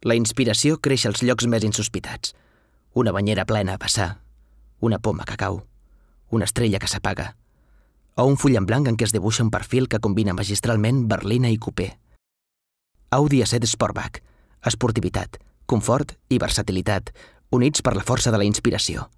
La inspiració creix als llocs més insospitats. Una banyera plena a passar, una poma que cau, una estrella que s'apaga, o un full en blanc en què es dibuixa un perfil que combina magistralment berlina i coupé. Audi A7 Sportback, esportivitat, confort i versatilitat, units per la força de la inspiració.